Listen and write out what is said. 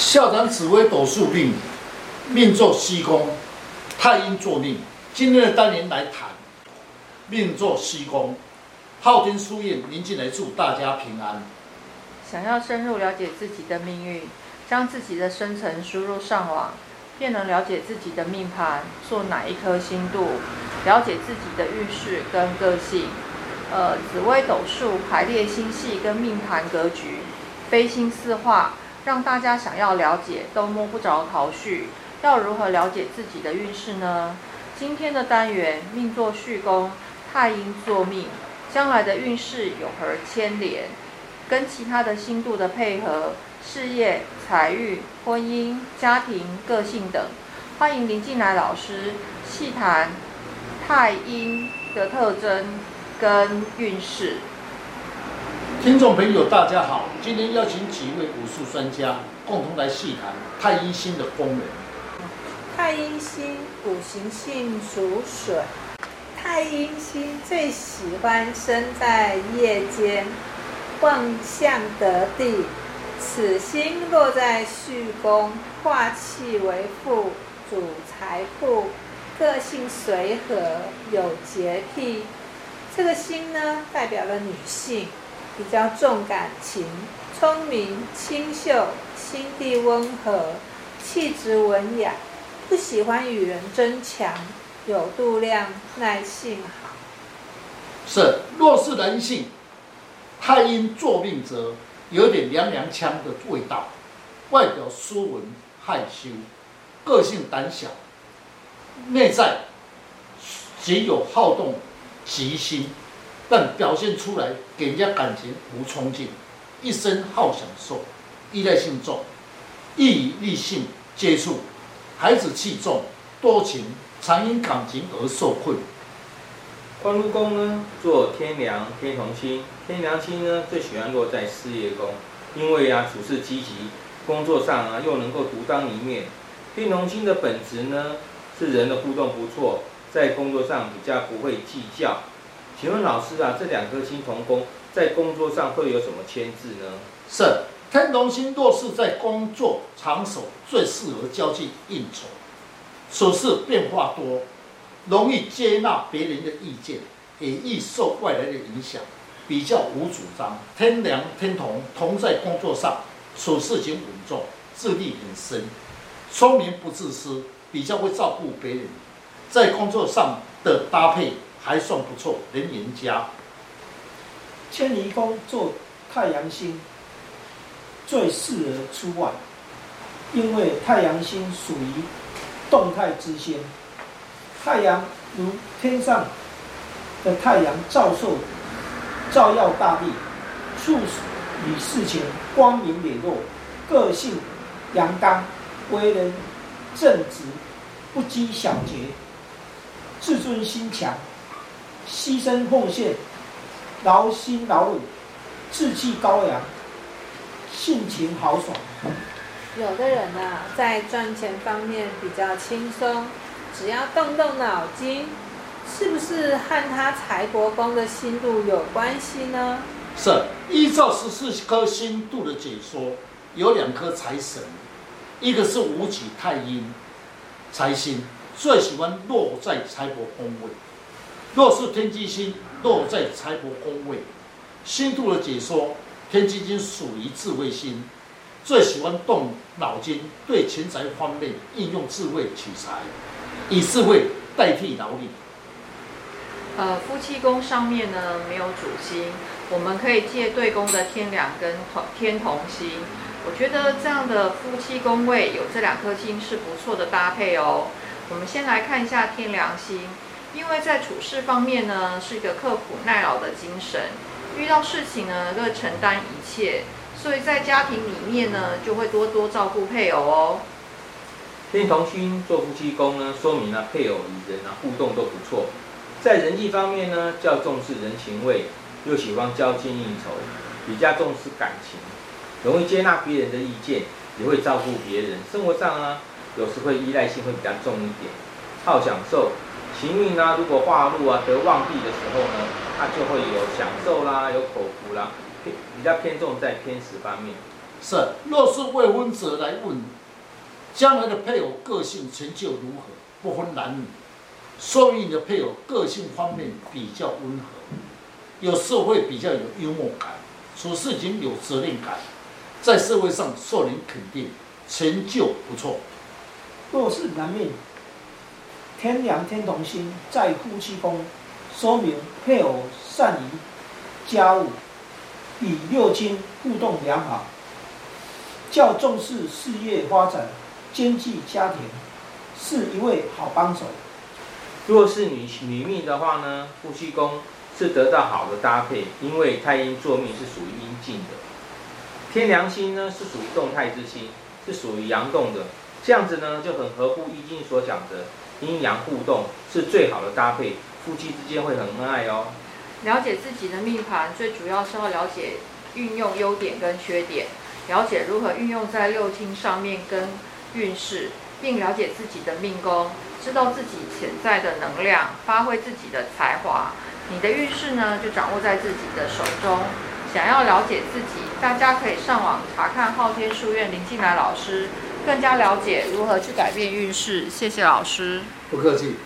校长紫微斗数命，命作西宫，太阴坐命。今天的单元来谈命作西宫，昊天书院宁进来祝大家平安。想要深入了解自己的命运，将自己的生辰输入上网，便能了解自己的命盘，做哪一颗星度，了解自己的运势跟个性。呃，紫微斗数排列星系跟命盘格局，飞星四化。让大家想要了解都摸不着头绪，要如何了解自己的运势呢？今天的单元命作戌宫，太阴作命，将来的运势有何牵连？跟其他的星度的配合，事业、财运、婚姻、家庭、个性等，欢迎林进来老师细谈太阴的特征跟运势。听众朋友，大家好！今天邀请几位武术专家共同来细谈太阴星的功能。太阴星五行性属水，太阴星最喜欢生在夜间，旺相得地。此星落在戌宫，化气为富，主财富，个性随和，有洁癖。这个星呢，代表了女性。比较重感情，聪明、清秀，心地温和，气质文雅，不喜欢与人争强，有度量，耐性好。是，若是男性，太阴坐命者有点娘娘腔的味道，外表斯文害羞，个性胆小，内在极有好动急心。但表现出来给人家感情无冲劲，一生好享受，依赖性重，易与异性接触，孩子气重，多情，常因感情而受困。官禄宫呢，做天梁、天同星，天梁星呢最喜欢落在事业宫，因为啊处事积极，工作上啊又能够独当一面。天同星的本质呢是人的互动不错，在工作上比较不会计较。请问老师啊，这两颗星同宫，在工作上会有什么牵制呢？是天同星若是在工作场所，最适合交际应酬，处事变化多，容易接纳别人的意见，也易受外来的影响，比较无主张。天梁天同同在工作上，处事情稳重，智力很深，聪明不自私，比较会照顾别人，在工作上的搭配。还算不错，人缘佳。迁移宫坐太阳星，最适合出外，因为太阳星属于动态之星。太阳如天上的太阳照射，照耀大地，处理事情光明磊落，个性阳刚，为人正直，不拘小节，自尊心强。牺牲奉献，劳心劳力，志气高扬，性情豪爽。有的人啊，在赚钱方面比较轻松，只要动动脑筋，是不是和他财帛宫的星度有关系呢？是，依照十四颗星度的解说，有两颗财神，一个是武曲太阴财星，最喜欢落在财帛宫位。若是天机星落在财帛宫位，星度的解说，天机星属于智慧星，最喜欢动脑筋，对钱财方面应用智慧取财，以智慧代替劳力。呃，夫妻宫上面呢没有主星，我们可以借对宫的天梁跟天同星。我觉得这样的夫妻宫位有这两颗星是不错的搭配哦。我们先来看一下天梁星。因为在处事方面呢，是一个刻苦耐劳的精神，遇到事情呢，乐承担一切，所以在家庭里面呢，就会多多照顾配偶哦。天同星做夫妻宫呢，说明了配偶与人啊互动都不错，在人际方面呢，较重视人情味，又喜欢交际应酬，比较重视感情，容易接纳别人的意见，也会照顾别人。生活上呢，有时会依赖性会比较重一点，好享受。行运呢，如果化禄啊得旺地的时候呢，它就会有享受啦，有口福啦，偏比较偏重在偏食方面。是，若是未婚者来问，将来的配偶个性成就如何？不分男女，说明你的配偶个性方面比较温和，有时候会比较有幽默感，处事情有责任感，在社会上受人肯定，成就不错。若是男命，天梁天同星在夫妻宫，说明配偶善于家务，与六亲互动良好，较重视事业发展，兼济家庭，是一位好帮手。若是女女命的话呢，夫妻宫是得到好的搭配，因为太阴坐命是属于阴静的，天梁星呢是属于动态之星，是属于阳动的，这样子呢就很合乎易经所讲的阴阳互动是最好的搭配，夫妻之间会很恩爱哦。了解自己的命盘，最主要是要了解运用优点跟缺点，了解如何运用在六亲上面跟运势，并了解自己的命宫。知道自己潜在的能量，发挥自己的才华，你的运势呢就掌握在自己的手中。想要了解自己，大家可以上网查看昊天书院林进来老师，更加了解如何去改变运势。谢谢老师，不客气。